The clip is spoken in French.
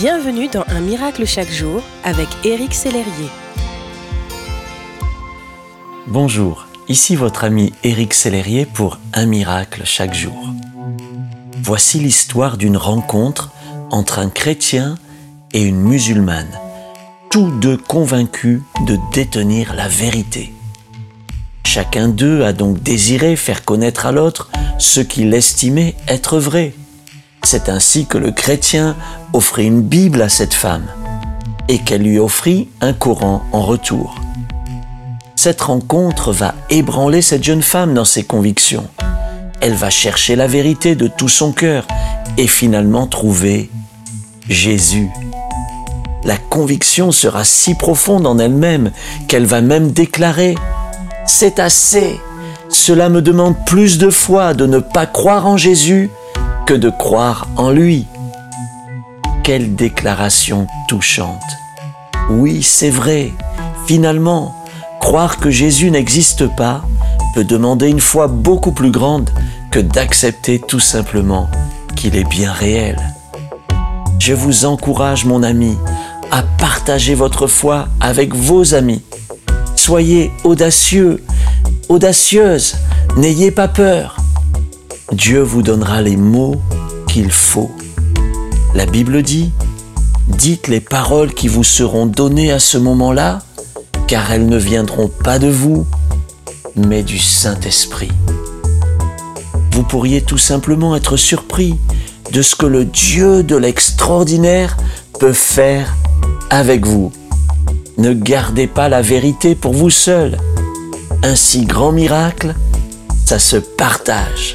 Bienvenue dans Un miracle chaque jour avec Éric Sellerier. Bonjour, ici votre ami Éric Sellerier pour Un miracle chaque jour. Voici l'histoire d'une rencontre entre un chrétien et une musulmane, tous deux convaincus de détenir la vérité. Chacun d'eux a donc désiré faire connaître à l'autre ce qu'il estimait être vrai. C'est ainsi que le chrétien offrit une Bible à cette femme et qu'elle lui offrit un Coran en retour. Cette rencontre va ébranler cette jeune femme dans ses convictions. Elle va chercher la vérité de tout son cœur et finalement trouver Jésus. La conviction sera si profonde en elle-même qu'elle va même déclarer ⁇ C'est assez Cela me demande plus de foi de ne pas croire en Jésus de croire en lui. Quelle déclaration touchante. Oui, c'est vrai. Finalement, croire que Jésus n'existe pas peut demander une foi beaucoup plus grande que d'accepter tout simplement qu'il est bien réel. Je vous encourage, mon ami, à partager votre foi avec vos amis. Soyez audacieux, audacieuse, n'ayez pas peur. Dieu vous donnera les mots qu'il faut. La Bible dit, dites les paroles qui vous seront données à ce moment-là, car elles ne viendront pas de vous, mais du Saint-Esprit. Vous pourriez tout simplement être surpris de ce que le Dieu de l'extraordinaire peut faire avec vous. Ne gardez pas la vérité pour vous seul. Un si grand miracle, ça se partage.